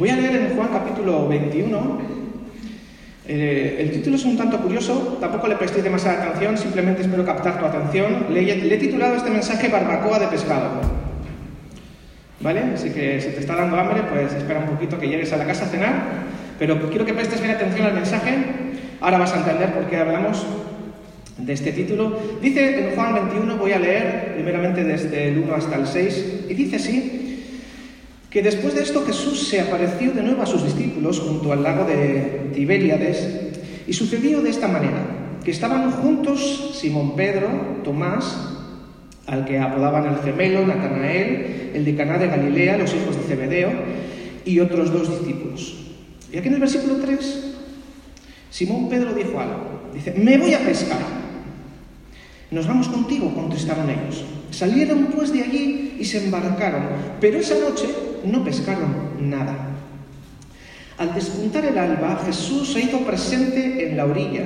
Voy a leer en Juan capítulo 21. Eh, el título es un tanto curioso, tampoco le prestéis demasiada atención, simplemente espero captar tu atención. Le, le he titulado este mensaje Barbacoa de pescado. ¿Vale? Así que si te está dando hambre, pues espera un poquito que llegues a la casa a cenar. Pero quiero que prestes bien atención al mensaje. Ahora vas a entender por qué hablamos de este título. Dice en Juan 21, voy a leer primeramente desde el 1 hasta el 6, y dice así, que después de esto Jesús se apareció de nuevo a sus discípulos junto al lago de Tiberíades, y sucedió de esta manera, que estaban juntos Simón Pedro, Tomás, al que apodaban el gemelo, Natanael, el de Caná de Galilea, los hijos de Zebedeo, y otros dos discípulos. Y aquí en el versículo 3, Simón Pedro dijo algo. Dice, me voy a pescar. Nos vamos contigo, contestaron ellos. Salieron pues de allí y se embarcaron, pero esa noche no pescaron nada. Al despuntar el alba, Jesús se hizo presente en la orilla,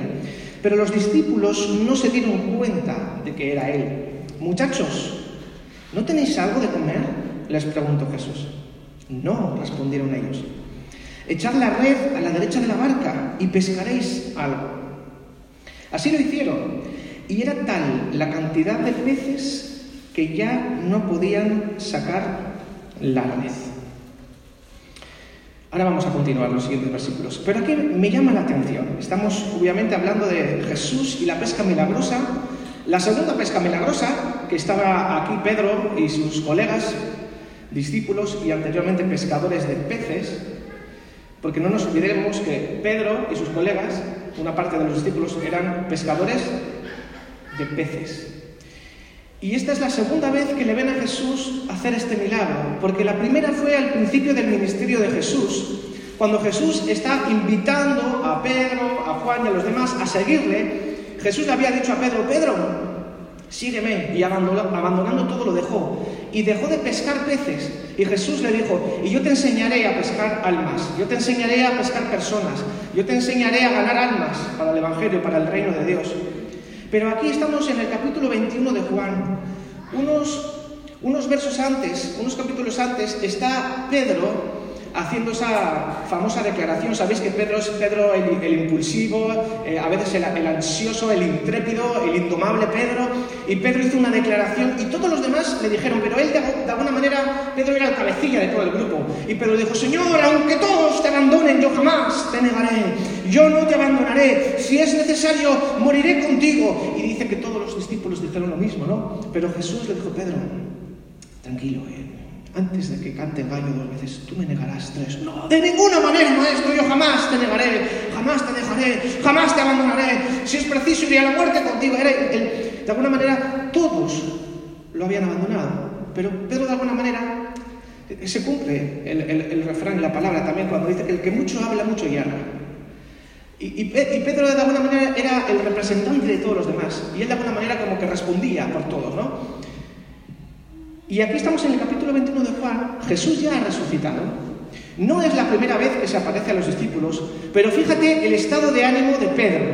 pero los discípulos no se dieron cuenta de que era Él. Muchachos, ¿no tenéis algo de comer? les preguntó Jesús. No, respondieron ellos. Echad la red a la derecha de la barca y pescaréis algo. Así lo hicieron y era tal la cantidad de peces que ya no podían sacar la red. Ahora vamos a continuar los siguientes versículos. Pero aquí me llama la atención. Estamos obviamente hablando de Jesús y la pesca milagrosa. La segunda pesca milagrosa, que estaba aquí Pedro y sus colegas, discípulos y anteriormente pescadores de peces, porque no nos olvidemos que Pedro y sus colegas, una parte de los discípulos, eran pescadores de peces. Y esta es la segunda vez que le ven a Jesús hacer este milagro, porque la primera fue al principio del ministerio de Jesús, cuando Jesús está invitando a Pedro, a Juan y a los demás a seguirle. Jesús le había dicho a Pedro, Pedro, sígueme, y abandonando todo lo dejó. Y dejó de pescar peces. Y Jesús le dijo, y yo te enseñaré a pescar almas, yo te enseñaré a pescar personas, yo te enseñaré a ganar almas para el Evangelio, para el reino de Dios. Pero aquí estamos en el capítulo 21 de Juan. Unos, unos versos antes, unos capítulos antes, está Pedro haciendo esa famosa declaración. Sabéis que Pedro es Pedro el, impulsivo, eh, a veces el, ansioso, el intrépido, el indomable Pedro. Y Pedro hizo una declaración y todos los demás le dijeron, pero él de, alguna manera, Pedro era el cabecilla de todo el grupo. Y Pedro dijo, Señor, aunque todos te abandonen, yo jamás te negaré. Yo no te abandonaré. Si es necesario, moriré contigo. Y dice que todos los discípulos dijeron lo mismo, ¿no? Pero Jesús le dijo, Pedro, tranquilo, eh antes de que cante el gallo dos veces, tú me negarás tres. No, de ninguna manera, maestro, yo jamás te negaré, jamás te dejaré, jamás te abandonaré. Si es preciso, iré a la muerte contigo. de alguna manera, todos lo habían abandonado. Pero Pedro, de alguna manera, se cumple el, el, refrán y la palabra también cuando dice que el que mucho habla, mucho yerra. Y, y, y, Pedro de alguna manera era el representante de todos los demás. Y él de alguna manera como que respondía por todos, ¿no? Y aquí estamos en el capítulo 21 de Juan, Jesús ya ha resucitado. No es la primera vez que se aparece a los discípulos, pero fíjate el estado de ánimo de Pedro,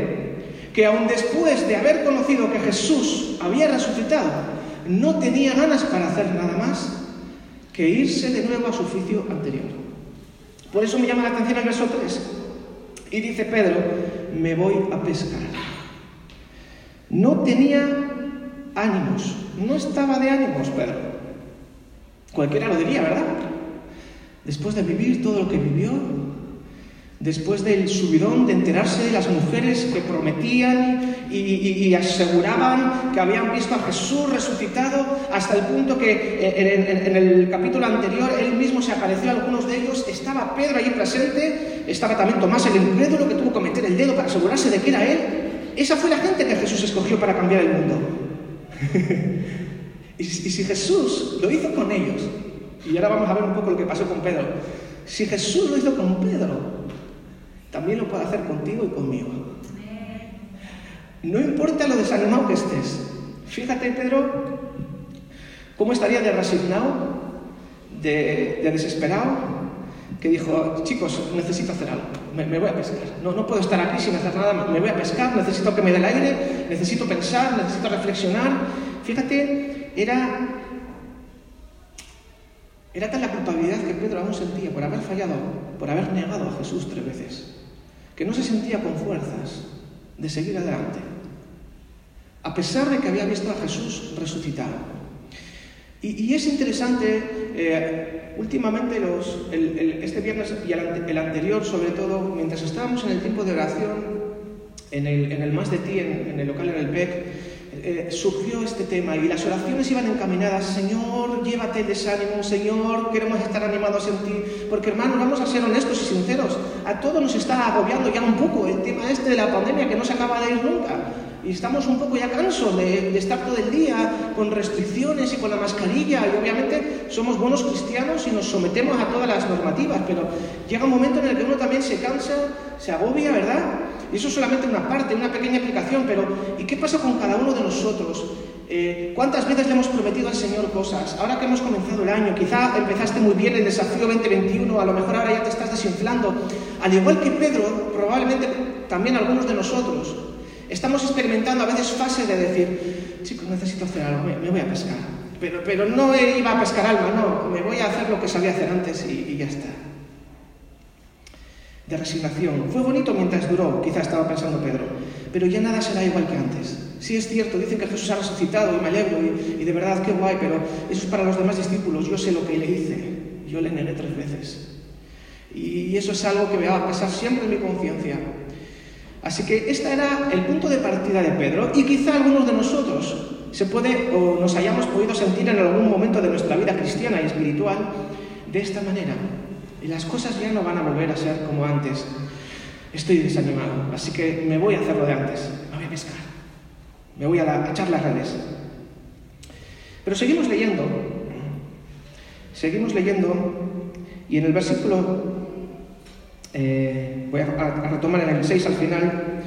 que aun después de haber conocido que Jesús había resucitado, no tenía ganas para hacer nada más que irse de nuevo a su oficio anterior. Por eso me llama la atención el verso 3. Y dice Pedro, me voy a pescar. No tenía ánimos, no estaba de ánimos Pedro. Cualquiera lo diría, ¿verdad? Después de vivir todo lo que vivió, después del subidón de enterarse de las mujeres que prometían y, aseguraban que habían visto a Jesús resucitado, hasta el punto que eh, en, el capítulo anterior él mismo se apareció a algunos de ellos, estaba Pedro allí presente, estaba también Tomás el incrédulo que tuvo que meter el dedo para asegurarse de que era él. Esa fue la gente que Jesús escogió para cambiar el mundo. Y, si Jesús lo hizo con ellos, y ahora vamos a ver un poco lo que pasó con Pedro, si Jesús lo hizo con Pedro, también lo puede hacer contigo y conmigo. No importa lo desanimado que estés. Fíjate, Pedro, cómo estaría de resignado, de, desesperado, que dijo, chicos, necesito hacer algo, me, voy a pescar. No, no puedo estar aquí sin hacer nada, me voy a pescar, necesito que me dé el aire, necesito pensar, necesito reflexionar. Fíjate era Era tal la culpabilidad que Pedro aún sentía por haber fallado, por haber negado a Jesús tres veces, que no se sentía con fuerzas de seguir adelante, a pesar de que había visto a Jesús resucitado. Y, es interesante, eh, últimamente, los, este viernes y el, anterior, sobre todo, mientras estábamos en el tiempo de oración, en el, en Más de Ti, en, el local en el PEC, eh, surgió este tema y las oraciones iban encaminadas, Señor, llévate desánimo, Señor, queremos estar animados en ti, porque hermanos, vamos a ser honestos y sinceros, a todos nos está agobiando ya un poco el tema este de la pandemia que no se acaba de ir nunca. Y estamos un poco ya cansos de, estar todo el día con restricciones y con la mascarilla. Y obviamente somos buenos cristianos y nos sometemos a todas las normativas, pero llega un momento en el que uno también se cansa, se agobia, ¿verdad? Y eso es solamente una parte, una pequeña aplicación, pero ¿y qué pasa con cada uno de nosotros? Eh, ¿Cuántas veces le hemos prometido al Señor cosas? Ahora que hemos comenzado el año, quizá empezaste muy bien el desafío 2021, a lo mejor ahora ya te estás desinflando. Al igual que Pedro, probablemente también algunos de nosotros, Estamos experimentando a veces fases de decir, chicos, necesito hacer algo, me, voy a pescar. Pero, pero no iba a pescar alma, no, me voy a hacer lo que sabía hacer antes y, ya está. De resignación. Fue bonito mientras duró, quizá estaba pensando Pedro, pero ya nada será igual que antes. Sí es cierto, dicen que Jesús ha resucitado y me alegro y, de verdad qué guay, pero eso es para los demás discípulos, yo sé lo que le hice, yo le negué tres veces. Y eso es algo que me va a pasar siempre en mi conciencia. Así que este era el punto de partida de Pedro y quizá algunos de nosotros se puede o nos hayamos podido sentir en algún momento de nuestra vida cristiana y espiritual de esta manera. Y las cosas ya no van a volver a ser como antes. Estoy desanimado, así que me voy a hacer lo de antes. Me voy a pescar. Me voy a, echar las redes. Pero seguimos leyendo. Seguimos leyendo y en el versículo eh, voy a, retomar en el 6 al final,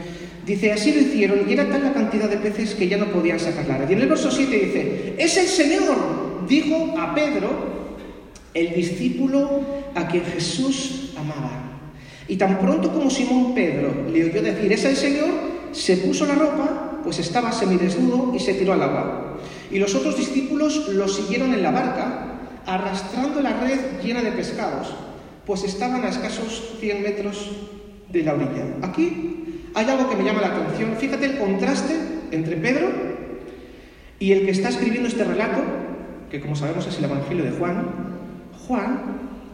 dice, así lo hicieron y era tal la cantidad de peces que ya no podían sacar la red. Y en el verso 7 dice, es el Señor, dijo a Pedro, el discípulo a quien Jesús amaba. Y tan pronto como Simón Pedro le oyó decir, es el Señor, se puso la ropa, pues estaba semidesnudo y se tiró al agua. Y los otros discípulos lo siguieron en la barca, arrastrando la red llena de pescados pues estaban a escasos 100 metros de la orilla. Aquí hay algo que me llama la atención. Fíjate el contraste entre Pedro y el que está escribiendo este relato, que como sabemos es el Evangelio de Juan. Juan,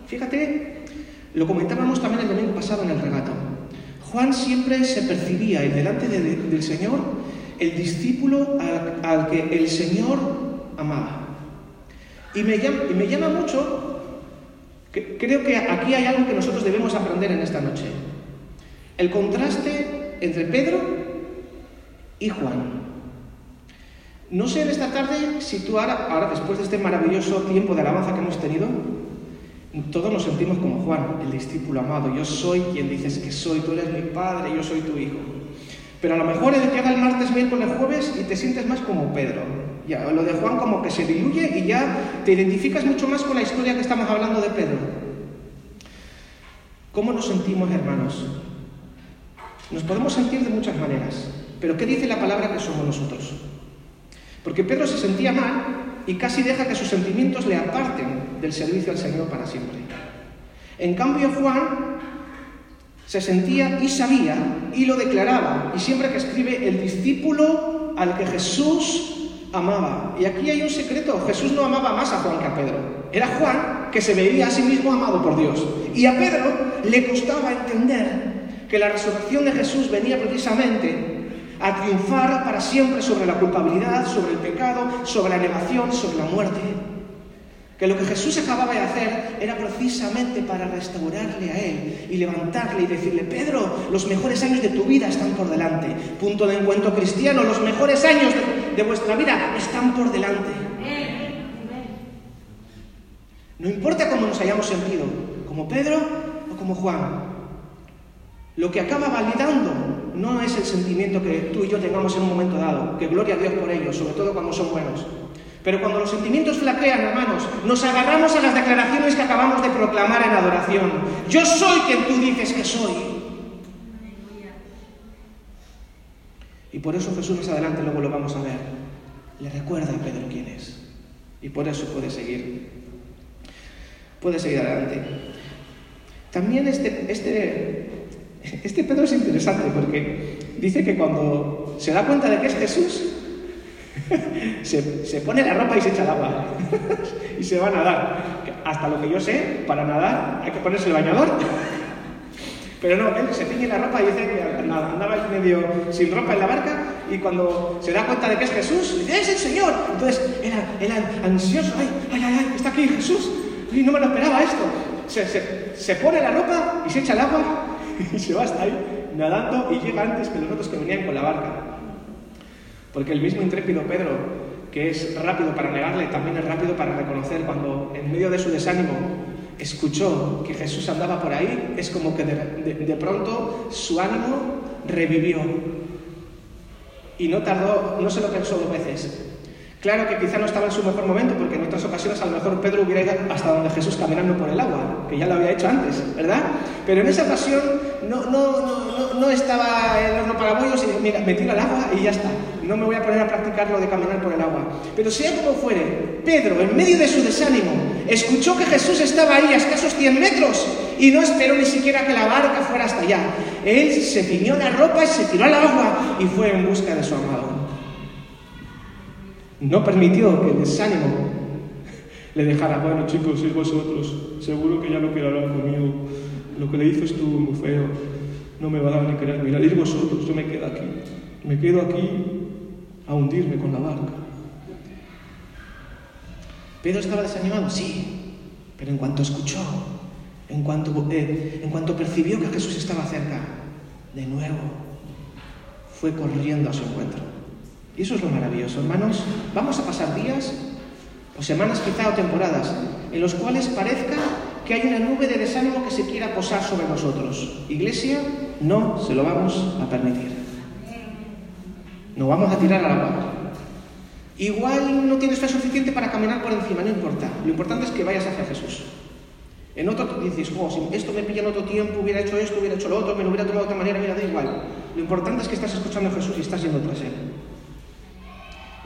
fíjate, lo comentábamos también el domingo pasado en el relato. Juan siempre se percibía delante del Señor el discípulo al, que el Señor amaba. Y me, llama, y me llama mucho Creo que aquí hay algo que nosotros debemos aprender en esta noche. El contraste entre Pedro y Juan. No sé en esta tarde si tú ahora, ahora, después de este maravilloso tiempo de alabanza que hemos tenido, todos nos sentimos como Juan, el discípulo amado. Yo soy quien dices que soy, tú eres mi padre, yo soy tu hijo. Pero a lo mejor llega el martes, miércoles, jueves y te sientes más como Pedro. Lo de Juan como que se diluye y ya te identificas mucho más con la historia que estamos hablando de Pedro. ¿Cómo nos sentimos, hermanos? Nos podemos sentir de muchas maneras, pero ¿qué dice la palabra que somos nosotros? Porque Pedro se sentía mal y casi deja que sus sentimientos le aparten del servicio al Señor para siempre. En cambio, Juan se sentía y sabía y lo declaraba. Y siempre que escribe el discípulo al que Jesús amaba. Y aquí hay un secreto. Jesús no amaba más a Juan que a Pedro. Era Juan que se veía a sí mismo amado por Dios. Y a Pedro le costaba entender que la resurrección de Jesús venía precisamente a triunfar para siempre sobre la culpabilidad, sobre el pecado, sobre la negación, sobre la muerte que lo que Jesús acababa de hacer era precisamente para restaurarle a él y levantarle y decirle, Pedro, los mejores años de tu vida están por delante. Punto de encuentro cristiano, los mejores años de, vuestra vida están por delante. No importa cómo nos hayamos sentido, como Pedro o como Juan. Lo que acaba validando no es el sentimiento que tú y yo tengamos en un momento dado, que gloria a Dios por ello, sobre todo cuando son buenos. Pero cuando los sentimientos flaquean, hermanos, nos agarramos a las declaraciones que acabamos de proclamar en adoración. Yo soy quien tú dices que soy. Y por eso Jesús más adelante luego lo vamos a ver. Le recuerda a Pedro quién es. Y por eso puede seguir. puede seguir adelante. También este, este, este Pedro es interesante porque dice que cuando se da cuenta de que es Jesús, se, se, pone la ropa y se echa al agua y se va a nadar. Hasta lo que yo sé, para nadar hay que ponerse el bañador. Pero no, él se tiñe la ropa y dice que andaba ahí medio sin ropa en la barca y cuando se da cuenta de que es Jesús, dice, es el Señor. Entonces era, era ansioso, ay, ay, ay, está aquí Jesús. Y no me lo esperaba esto. Se, se, se pone la ropa y se echa al agua y se va hasta ahí nadando y llega antes que los otros que venían con la barca. Porque el mismo intrépido Pedro, que es rápido para negarle, también es rápido para reconocer cuando en medio de su desánimo escuchó que Jesús andaba por ahí, es como que de, de, pronto su ánimo revivió. Y no tardó, no se lo pensó dos veces. Claro que quizá no estaba en su mejor momento, porque en otras ocasiones a lo mejor Pedro hubiera ido hasta donde Jesús caminando por el agua, que ya lo había hecho antes, ¿verdad? Pero en esa ocasión no, no, no, no estaba el horno para bollos y mira, me tiro al agua y ya está. No me voy a poner a practicar lo de caminar por el agua. Pero sea como fuere, Pedro, en medio de su desánimo, escuchó que Jesús estaba ahí a escasos 100 metros y no esperó ni siquiera que la barca fuera hasta allá. Él se ciñó la ropa y se tiró al agua y fue en busca de su amado. No permitió que el desánimo le dejara, bueno chicos, sois vosotros, seguro que ya no quiere hablar conmigo, lo que le hizo estuvo muy feo, no me va a dar ni querer mirar, ir vosotros, yo me quedo aquí, me quedo aquí a hundirme con la barca. ¿Pedro estaba desanimado? Sí, pero en cuanto escuchó, en cuanto, eh, en cuanto percibió que Jesús estaba cerca, de nuevo fue corriendo a su encuentro. Y eso es lo maravilloso, hermanos. Vamos a pasar días, o semanas quizá, o temporadas, en los cuales parezca que hay una nube de desánimo que se quiera posar sobre nosotros. Iglesia, no se lo vamos a permitir. No vamos a tirar al agua. Igual no tienes fe suficiente para caminar por encima, no importa. Lo importante es que vayas hacia Jesús. En otro dices, oh, si esto me pilla en otro tiempo, hubiera hecho esto, hubiera hecho lo otro, me lo hubiera tomado de otra manera, mira, da igual. Lo importante es que estás escuchando a Jesús y estás yendo tras Él.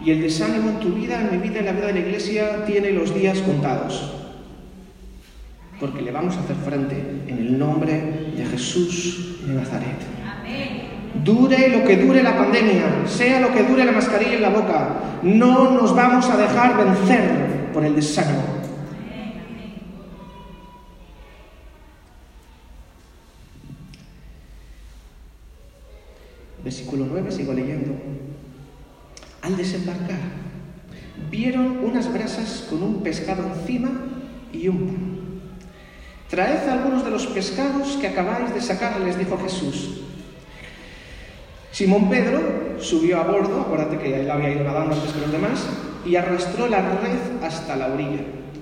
Y el desánimo en tu vida, en mi vida, en la vida de la iglesia, tiene los días contados. Porque le vamos a hacer frente en el nombre de Jesús de Nazaret. Dure lo que dure la pandemia, sea lo que dure la mascarilla en la boca, no nos vamos a dejar vencer por el desánimo. Versículo 9, sigo leyendo. Al desembarcar, vieron unas brasas con un pescado encima y un pan. Traed algunos de los pescados que acabáis de sacar, les dijo Jesús. Simón Pedro subió a bordo, acuérdate que él había ido nadando antes que los demás, y arrastró la red hasta la orilla,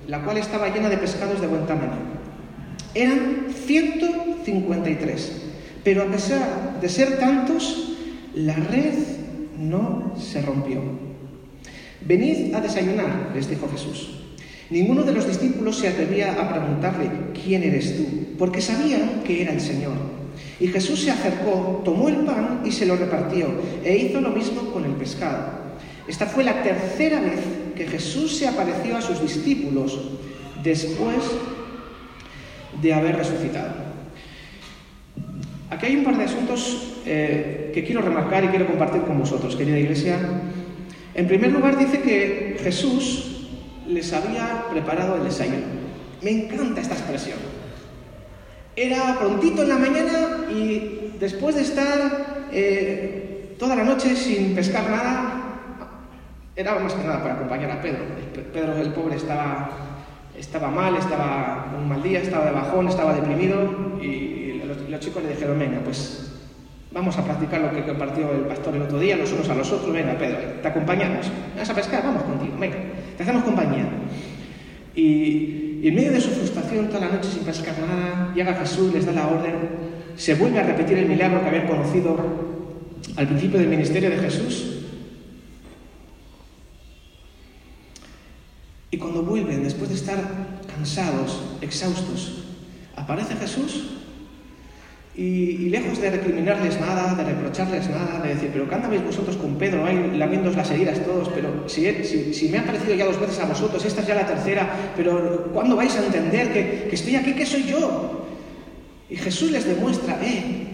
la cual estaba llena de pescados de buen tamaño. Eran 153, pero a pesar de ser tantos, la red no se rompió. Venid a desayunar, les dijo Jesús. Ninguno de los discípulos se atrevía a preguntarle, ¿quién eres tú? Porque sabían que era el Señor. Y Jesús se acercó, tomó el pan y se lo repartió, e hizo lo mismo con el pescado. Esta fue la tercera vez que Jesús se apareció a sus discípulos después de haber resucitado. Aquí hay un par de asuntos eh, que quiero remarcar y quiero compartir con vosotros, querida iglesia. En primer lugar, dice que Jesús les había preparado el desayuno. Me encanta esta expresión. Era prontito en la mañana y después de estar eh, toda la noche sin pescar nada, era más que nada para acompañar a Pedro. Pedro, el pobre, estaba, estaba mal, estaba un mal día, estaba de bajón, estaba deprimido y los, los chicos le dijeron, venga, pues Vamos a practicar lo que compartió el pastor el otro día, los unos a los otros. Venga, Pedro, te acompañamos. ¿Vas a pescar? Vamos contigo. Venga, te hacemos compañía. Y, y, en medio de su frustración, toda la noche sin pescar nada, llega Jesús, les da la orden, se vuelve a repetir el milagro que habían conocido al principio del ministerio de Jesús. Y cuando vuelven, después de estar cansados, exhaustos, aparece Jesús Y, lejos de recriminarles nada, de reprocharles nada, de decir, pero ¿qué andabais vosotros con Pedro ahí lamiéndos las heridas todos? Pero si, si, me ha parecido ya dos veces a vosotros, esta es ya la tercera, pero ¿cuándo vais a entender que, que estoy aquí, que soy yo? Y Jesús les demuestra, eh,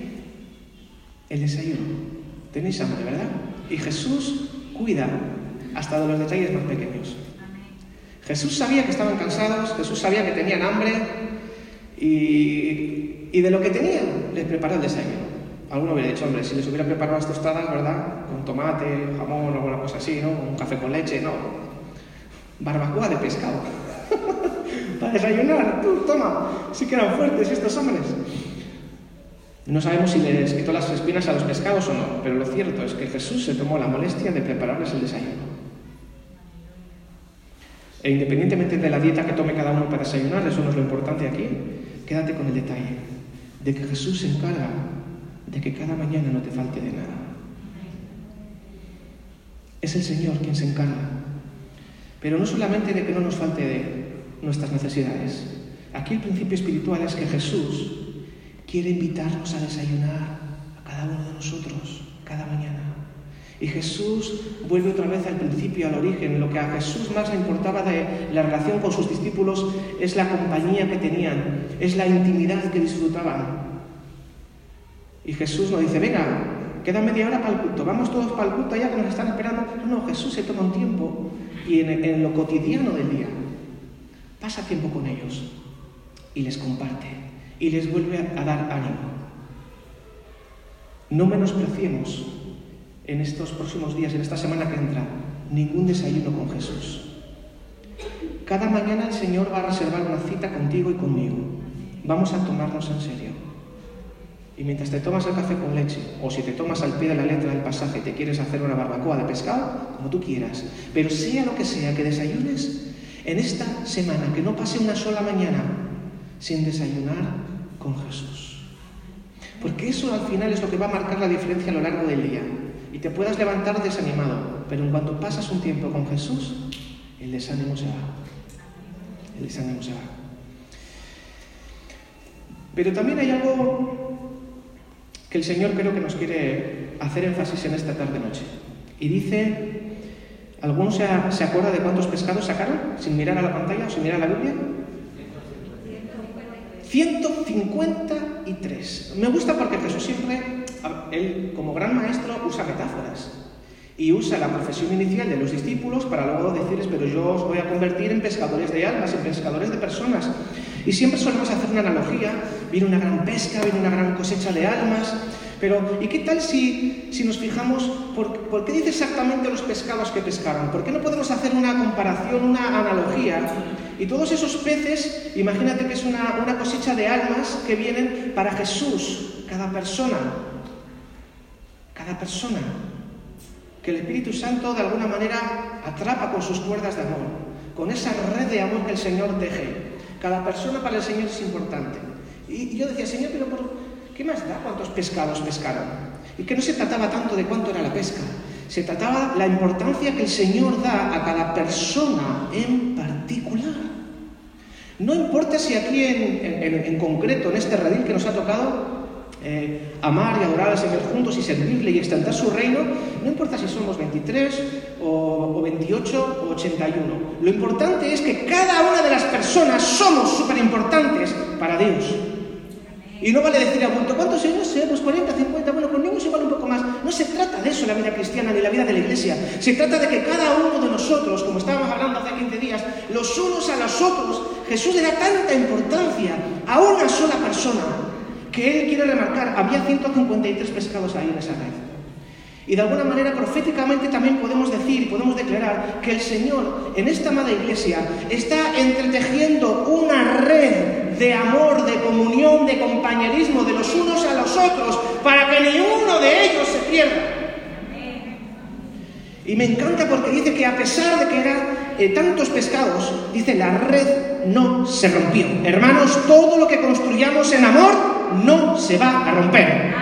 el desayuno. Tenéis hambre, ¿verdad? Y Jesús cuida hasta de los detalles más pequeños. Jesús sabía que estaban cansados, Jesús sabía que tenían hambre y, de lo que tenían les preparó el desayuno. Alguno hubiera dicho, hombre, si les hubiera preparado las tostadas, ¿verdad? Con tomate, jamón o alguna cosa así, ¿no? Un café con leche, no. Barbacoa de pescado. Para desayunar, tú, toma. Sí que eran fuertes estos hombres. No sabemos si les quitó las espinas a los pescados o no, pero lo cierto es que Jesús se tomó la molestia de prepararles el desayuno. E independientemente de la dieta que tome cada uno para desayunar, eso no es lo importante aquí, quédate con el detalle de que Jesús se encarga de que cada mañana no te falte de nada. Es el Señor quien se encarga. Pero no solamente de que no nos falte de nuestras necesidades. Aquí el principio espiritual es que Jesús quiere invitarnos a desayunar a cada uno de nosotros cada mañana. Y Jesús vuelve otra vez al principio, al origen. Lo que a Jesús más le importaba de la relación con sus discípulos es la compañía que tenían, es la intimidad que disfrutaban. Y Jesús nos dice, venga, queda media hora para el culto, vamos todos para el culto allá que nos están esperando. No, no, Jesús se toma un tiempo y en, lo cotidiano del día pasa tiempo con ellos y les comparte y les vuelve a dar ánimo. No menospreciemos en estos próximos días, en esta semana que entra, ningún desayuno con Jesús. Cada mañana el Señor va a reservar una cita contigo y conmigo. Vamos a tomarnos en serio. Y mientras te tomas el café con leche, o si te tomas al pie de la letra del pasaje te quieres hacer una barbacoa de pescado, como tú quieras, pero sea lo que sea que desayunes, en esta semana, que no pase una sola mañana sin desayunar con Jesús. Porque eso al final es lo que va a marcar la diferencia a lo largo del día y te puedas levantar desanimado, pero en cuanto pasas un tiempo con Jesús, el desánimo se va. El desánimo se va. Pero también hay algo que el Señor creo que nos quiere hacer énfasis en esta tarde-noche. Y dice, ¿alguno se, acuerda de cuántos pescados sacaron sin mirar a la pantalla o sin mirar a la Biblia? 153. Me gusta porque Jesús siempre él como gran maestro usa metáforas y usa la profesión inicial de los discípulos para luego decirles, pero yo os voy a convertir en pescadores de almas, en pescadores de personas. Y siempre solemos hacer una analogía, viene una gran pesca, viene una gran cosecha de almas, pero ¿y qué tal si, si nos fijamos por, qué dice exactamente los pescados que pescaron? ¿Por qué no podemos hacer una comparación, una analogía? Y todos esos peces, imagínate que es una, una cosecha de almas que vienen para Jesús, cada persona, persona que el Espíritu Santo de alguna manera atrapa con sus cuerdas de amor, con esa red de amor que el Señor teje. Cada persona para el Señor es importante. Y yo decía, Señor, pero ¿qué más da cuántos pescados pescaron? Y que no se trataba tanto de cuánto era la pesca, se trataba la importancia que el Señor da a cada persona en particular. No importa si aquí en, en concreto, en este redil que nos ha tocado, eh, amar y adorar al Señor juntos y servirle y extender su reino, no importa si somos 23 o, 28 o 81. Lo importante es que cada una de las personas somos súper importantes para Dios. Y no vale decir a punto, ¿cuántos años? sé, pues 40, 50, bueno, con niños igual un poco más. No se trata de eso la vida cristiana ni la vida de la iglesia. Se trata de que cada uno de nosotros, como estábamos hablando hace 15 días, los unos a los otros, Jesús le da tanta importancia a una sola persona que él quiere remarcar, había 153 pescados ahí en esa red. Y de alguna manera proféticamente también podemos decir, podemos declarar que el Señor en esta amada iglesia está entretejiendo una red de amor, de comunión, de compañerismo de los unos a los otros para que ni uno de ellos se pierda. Y me encanta porque dice que a pesar de que eran eh, tantos pescados, dice la red no se rompió. Hermanos, todo lo que construyamos en amor no se va a romper.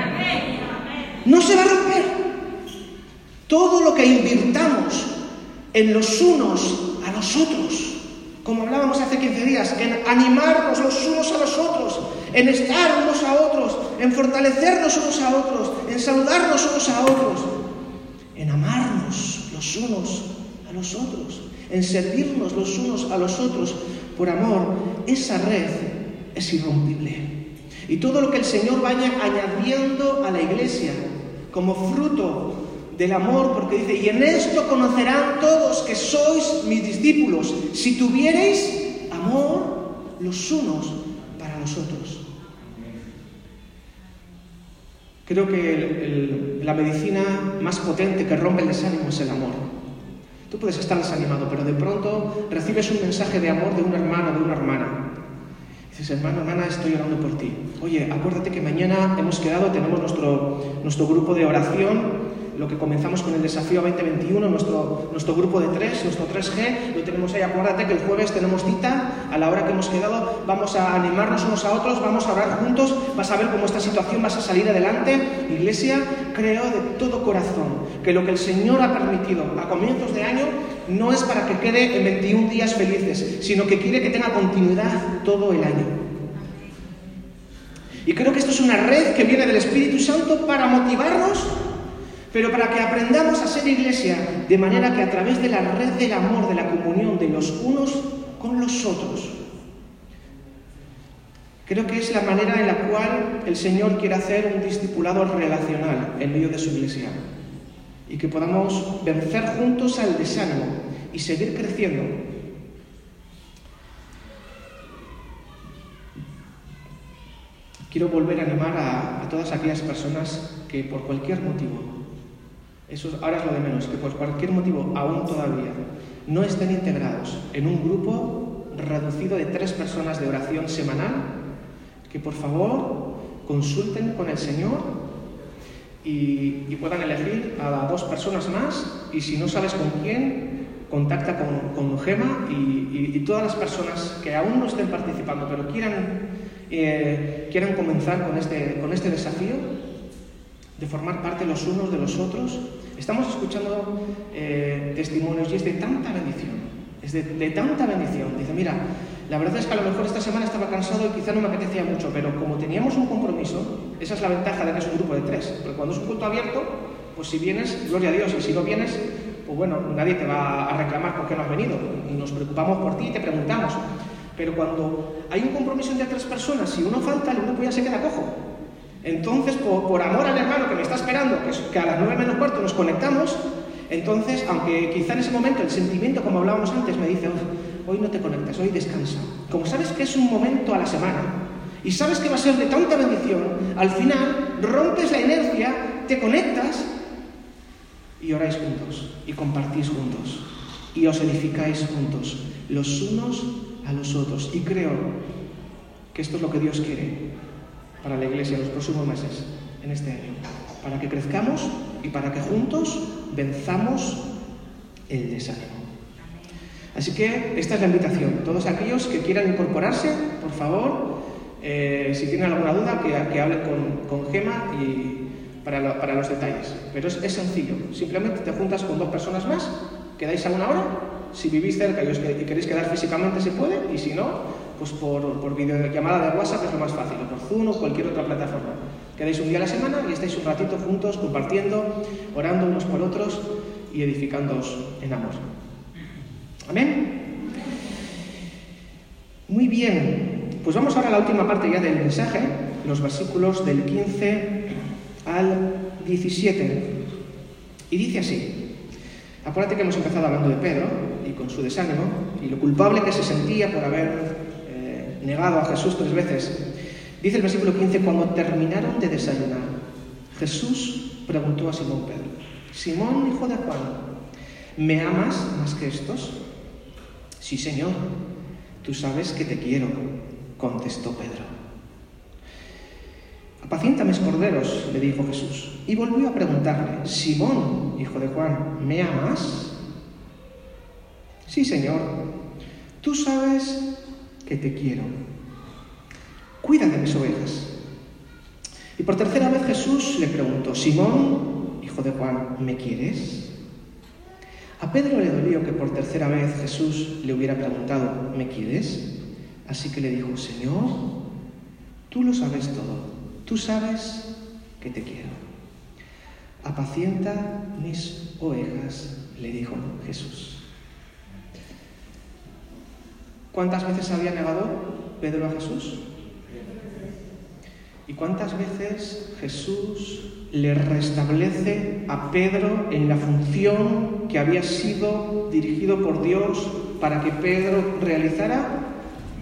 No se va a romper. Todo lo que invirtamos en los unos a los otros, como hablábamos hace 15 días, en animarnos los unos a los otros, en estar unos a otros, en fortalecernos unos a otros, en saludarnos unos a otros, en amarnos los unos a los otros, en servirnos los unos a los otros por amor, esa red es irrompible. Y todo lo que el Señor vaya añadiendo a la iglesia como fruto del amor, porque dice, y en esto conocerán todos que sois mis discípulos, si tuviereis amor los unos para los otros. Creo que la medicina más potente que rompe el desánimo es el amor. Tú puedes estar desanimado, pero de pronto recibes un mensaje de amor de un hermano, de una hermana. Dices, hermano, hermana, estoy orando por ti. Oye, acuérdate que mañana hemos quedado, tenemos nuestro, nuestro grupo de oración lo que comenzamos con el desafío 2021, nuestro, nuestro grupo de tres, nuestro 3G, lo tenemos ahí. Acuérdate que el jueves tenemos cita, a la hora que hemos quedado, vamos a animarnos unos a otros, vamos a orar juntos, vas a ver cómo esta situación vas a salir adelante. Iglesia, creo de todo corazón que lo que el Señor ha permitido a comienzos de año no es para que quede en 21 días felices, sino que quiere que tenga continuidad todo el año. Y creo que esto es una red que viene del Espíritu Santo para motivarnos pero para que aprendamos a ser iglesia de manera que a través de la red del amor, de la comunión de los unos con los otros, creo que es la manera en la cual el Señor quiere hacer un discipulado relacional en medio de su iglesia y que podamos vencer juntos al desánimo y seguir creciendo. Quiero volver a animar a, todas aquellas personas que por cualquier motivo eso ahora es lo de menos, que por cualquier motivo, aún todavía, no estén integrados en un grupo reducido de tres personas de oración semanal, que por favor consulten con el Señor y, puedan elegir a dos personas más y si no sabes con quién, contacta con, con Gema y, todas las personas que aún no estén participando pero quieran, eh, quieran comenzar con este, con este desafío, de formar parte los unos de los otros. Estamos escuchando eh, testimonios y es de tanta bendición, es de, tanta bendición. Dice, mira, la verdad es que a lo mejor esta semana estaba cansado y quizá no me apetecía mucho, pero como teníamos un compromiso, esa es la ventaja de que es un grupo de tres, porque cuando es un culto abierto, pues si vienes, gloria a Dios, y si no vienes, pues bueno, nadie te va a reclamar por qué no has venido. Nos preocupamos por ti y te preguntamos. Pero cuando hay un compromiso entre tres personas, si uno falta, el grupo ya se queda cojo. Entonces, por, amor al hermano que me está esperando, que, a las nueve menos cuarto nos conectamos, entonces, aunque quizá en ese momento el sentimiento, como hablábamos antes, me dice, hoy no te conectas, hoy descansa. Como sabes que es un momento a la semana y sabes que va a ser de tanta bendición, al final rompes la inercia, te conectas y oráis juntos y compartís juntos y os edificáis juntos, los unos a los otros. Y creo que esto es lo que Dios quiere para la Iglesia en los próximos meses, en este año, para que crezcamos y para que juntos venzamos el desánimo. Así que esta es la invitación. Todos aquellos que quieran incorporarse, por favor, eh, si tienen alguna duda, que, que hablen con, con, Gema y para, los detalles. Pero es, sencillo. Simplemente te juntas con dos personas más, quedáis a una hora. Si vivís cerca y queréis quedar físicamente, se puede. Y si no, pues por, por videollamada de WhatsApp es lo más fácil, o por Zoom o cualquier otra plataforma. Quedáis un día a la semana y estáis un ratito juntos compartiendo, orando unos por otros y edificándoos en amor. Amén. Muy bien, pues vamos ahora a la última parte ya del mensaje, los versículos del 15 al 17. Y dice así, acuérdate que hemos empezado hablando de Pedro y con su desánimo y lo culpable que se sentía por haber negado a Jesús tres veces. Dice el versículo 15, cuando terminaron de desayunar, Jesús preguntó a Simón Pedro, Simón, hijo de Juan, ¿me amas más que estos? Sí, Señor, tú sabes que te quiero, contestó Pedro. Apacienta mis corderos, le dijo Jesús, y volvió a preguntarle, Simón, hijo de Juan, ¿me amas? Sí, Señor, tú sabes que te quiero. Cuida de mis ovejas. Y por tercera vez Jesús le preguntó, Simón, hijo de Juan, ¿me quieres? A Pedro le dolió que por tercera vez Jesús le hubiera preguntado, ¿me quieres? Así que le dijo, Señor, tú lo sabes todo, tú sabes que te quiero. Apacienta mis ovejas, le dijo Jesús. ¿Cuántas veces había negado Pedro a Jesús? ¿Y cuántas veces Jesús le restablece a Pedro en la función que había sido dirigido por Dios para que Pedro realizara?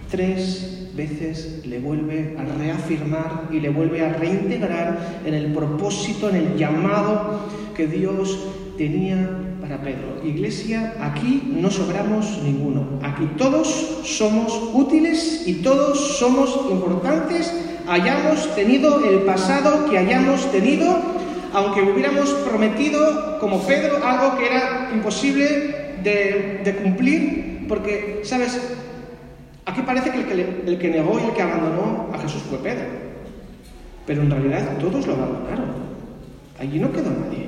Tres veces le vuelve a reafirmar y le vuelve a reintegrar en el propósito, en el llamado que Dios tenía para Pedro. Iglesia, aquí no sobramos ninguno. Aquí todos somos útiles y todos somos importantes hayamos tenido el pasado que hayamos tenido, aunque hubiéramos prometido, como Pedro, algo que era imposible de, cumplir, porque, ¿sabes? Aquí parece que el, que el que negó y el que abandonó a Jesús fue Pedro, pero en realidad todos lo abandonaron. Allí no quedó nadie.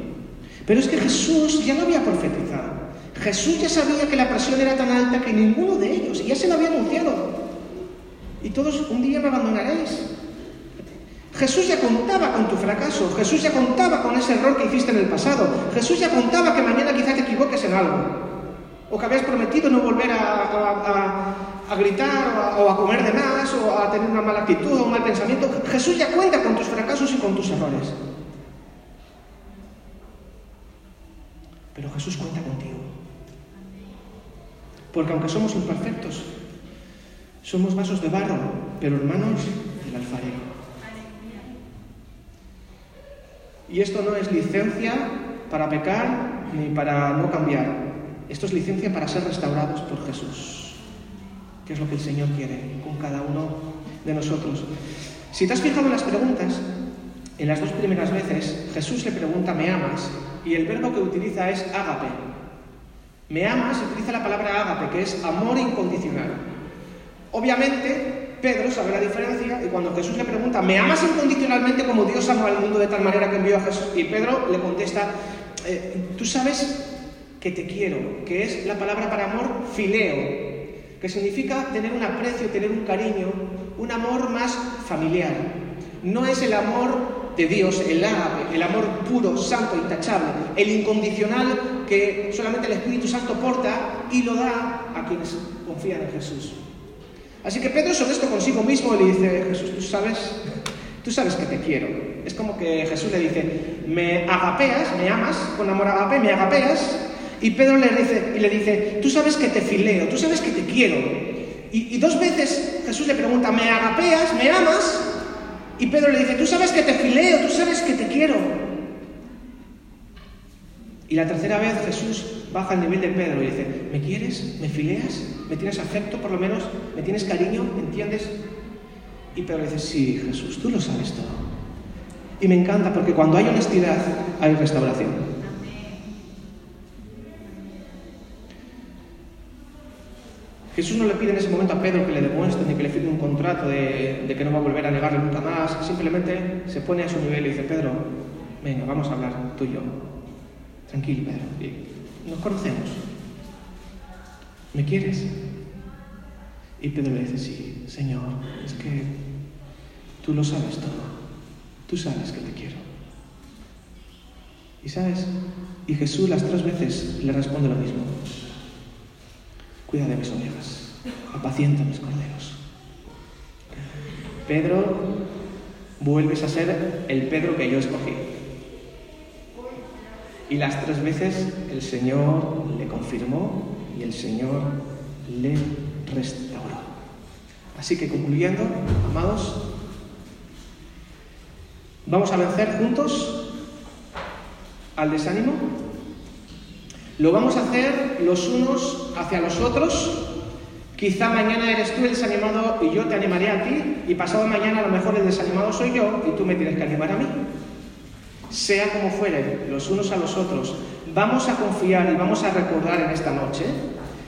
Pero es que Jesús ya no había profetizado. Jesús ya sabía que la presión era tan alta que ninguno de ellos, ya se lo había anunciado. Y todos un día me abandonaréis. Jesús ya contaba con tu fracaso, Jesús ya contaba con ese error que hiciste en el pasado, Jesús ya contaba que mañana quizá te equivoques en algo, o que habías prometido no volver a, gritar o, o a, comer de más, o a tener una mala actitud o un mal pensamiento. Jesús ya cuenta con tus fracasos y con tus errores. Pero Jesús cuenta contigo. Porque aunque somos imperfectos, somos vasos de barro, pero hermanos del alfarero. Y esto no es licencia para pecar ni para no cambiar. Esto es licencia para ser restaurados por Jesús, que es lo que el Señor quiere con cada uno de nosotros. Si te has fijado en las preguntas, en las dos primeras veces Jesús le pregunta, ¿me amas? Y el verbo que utiliza es ágape. Me amas, utiliza la palabra ágape, que es amor incondicional. Obviamente, Pedro sabe la diferencia y cuando Jesús le pregunta, ¿me amas incondicionalmente como Dios ama al mundo de tal manera que envió a Jesús? Y Pedro le contesta, eh, tú sabes que te quiero, que es la palabra para amor fileo, que significa tener un aprecio, tener un cariño, un amor más familiar. No es el amor de Dios, el ágape, el amor puro, santo, intachable, el incondicional que solamente el Espíritu Santo porta y lo da a quienes confían en Jesús. Así que Pedro es honesto consigo mismo y le dice, Jesús, tú sabes, tú sabes que te quiero. Es como que Jesús le dice, me agapeas, me amas, con amor agape, me agapeas. Y Pedro le dice, y le dice, tú sabes que te fileo, tú sabes que te quiero. Y, y dos veces Jesús le pregunta, ¿me agapeas, me amas? Y Pedro le dice, tú sabes que te fileo, tú sabes que te quiero. Y la tercera vez Jesús baja al nivel de Pedro y dice, ¿me quieres? ¿Me fileas? ¿Me tienes afecto por lo menos? ¿Me tienes cariño? ¿Me entiendes? Y Pedro dice, sí, Jesús, tú lo sabes todo. Y me encanta porque cuando hay honestidad hay restauración. Jesús no le pide en ese momento a Pedro que le demuestre ni que le firme un contrato de, de, que no va a volver a negarle nunca más. Simplemente se pone a su nivel y dice, Pedro, venga, vamos a hablar tú y yo. Tranquilo, Pedro. Nos conocemos. ¿Me quieres? Y Pedro le dice, sí, Señor, es que tú lo sabes todo. Tú sabes que te quiero. ¿Y sabes? Y Jesús las tres veces le responde lo mismo. Cuida de mis ovejas, apacienta mis corderos. Pedro, vuelves a ser el Pedro que yo escogí. Y las tres veces el Señor le confirmó y el Señor le restauró. Así que concluyendo, amados, vamos a vencer juntos al desánimo. Lo vamos a hacer los unos hacia los otros. Quizá mañana eres tú el desanimado y yo te animaré a ti y pasado mañana a lo mejor el desanimado soy yo y tú me tienes que animar a mí sea como fuere, los unos a los otros, vamos a confiar y vamos a recordar en esta noche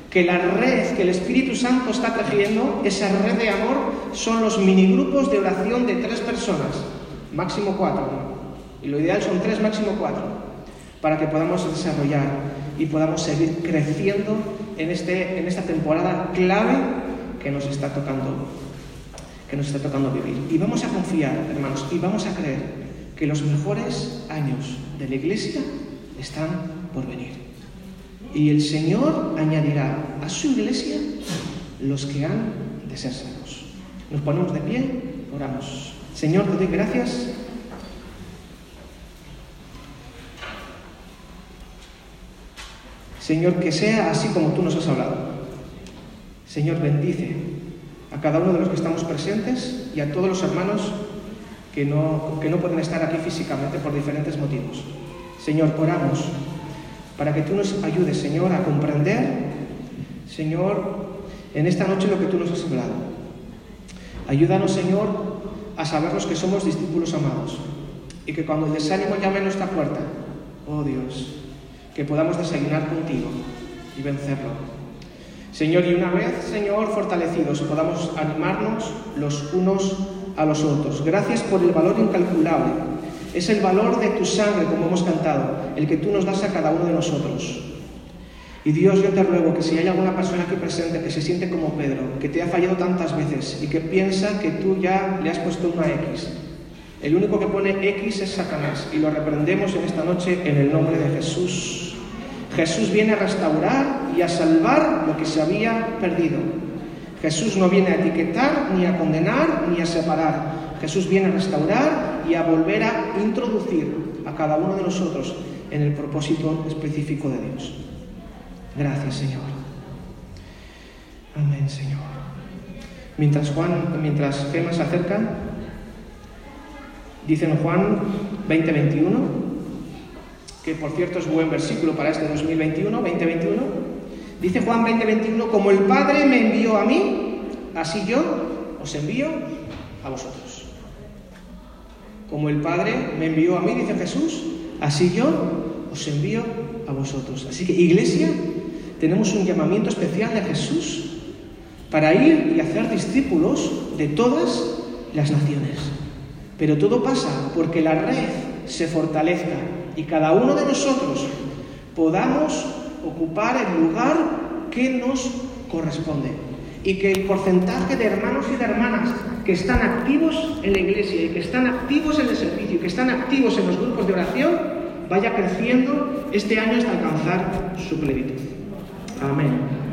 que la red que el Espíritu Santo está tejiendo, esa red de amor, son los minigrupos de oración de tres personas, máximo cuatro. Y lo ideal son tres, máximo cuatro, para que podamos desarrollar y podamos seguir creciendo en, este, en esta temporada clave que nos está tocando. que nos está tocando vivir. Y vamos a confiar, hermanos, y vamos a creer que los mejores años de la iglesia están por venir. Y el Señor añadirá a su iglesia los que han de ser salvos. Nos ponemos de pie, oramos. Señor, te doy gracias. Señor, que sea así como tú nos has hablado. Señor, bendice a cada uno de los que estamos presentes y a todos los hermanos que no, que no pueden estar aquí físicamente por diferentes motivos. Señor, oramos para que tú nos ayudes, Señor, a comprender, Señor, en esta noche lo que tú nos has hablado. Ayúdanos, Señor, a sabernos que somos discípulos amados y que cuando el desánimo llame a nuestra puerta, oh Dios, que podamos desayunar contigo y vencerlo. Señor, y una vez, Señor, fortalecidos, podamos animarnos los unos a los otros. Gracias por el valor incalculable. Es el valor de tu sangre, como hemos cantado, el que tú nos das a cada uno de nosotros. Y Dios, yo te ruego que si hay alguna persona aquí presente que se siente como Pedro, que te ha fallado tantas veces y que piensa que tú ya le has puesto una X, el único que pone X es Satanás y lo reprendemos en esta noche en el nombre de Jesús. Jesús viene a restaurar y a salvar lo que se había perdido. Jesús no viene a etiquetar, ni a condenar, ni a separar. Jesús viene a restaurar y a volver a introducir a cada uno de nosotros en el propósito específico de Dios. Gracias, Señor. Amén, Señor. Mientras Juan, mientras se acerca, dice en Juan 20:21, que por cierto es buen versículo para este 2021, 2021, dice Juan 20:21, como el Padre me envió a mí, así yo os envío a vosotros. Como el Padre me envió a mí, dice Jesús, así yo os envío a vosotros. Así que, iglesia, tenemos un llamamiento especial de Jesús para ir y hacer discípulos de todas las naciones. Pero todo pasa porque la red se fortalezca y cada uno de nosotros podamos ocupar el lugar que nos corresponde. Y que el porcentaje de hermanos y de hermanas que están activos en la iglesia y que están activos en el servicio y que están activos en los grupos de oración vaya creciendo este año hasta alcanzar su plenitud. Amén.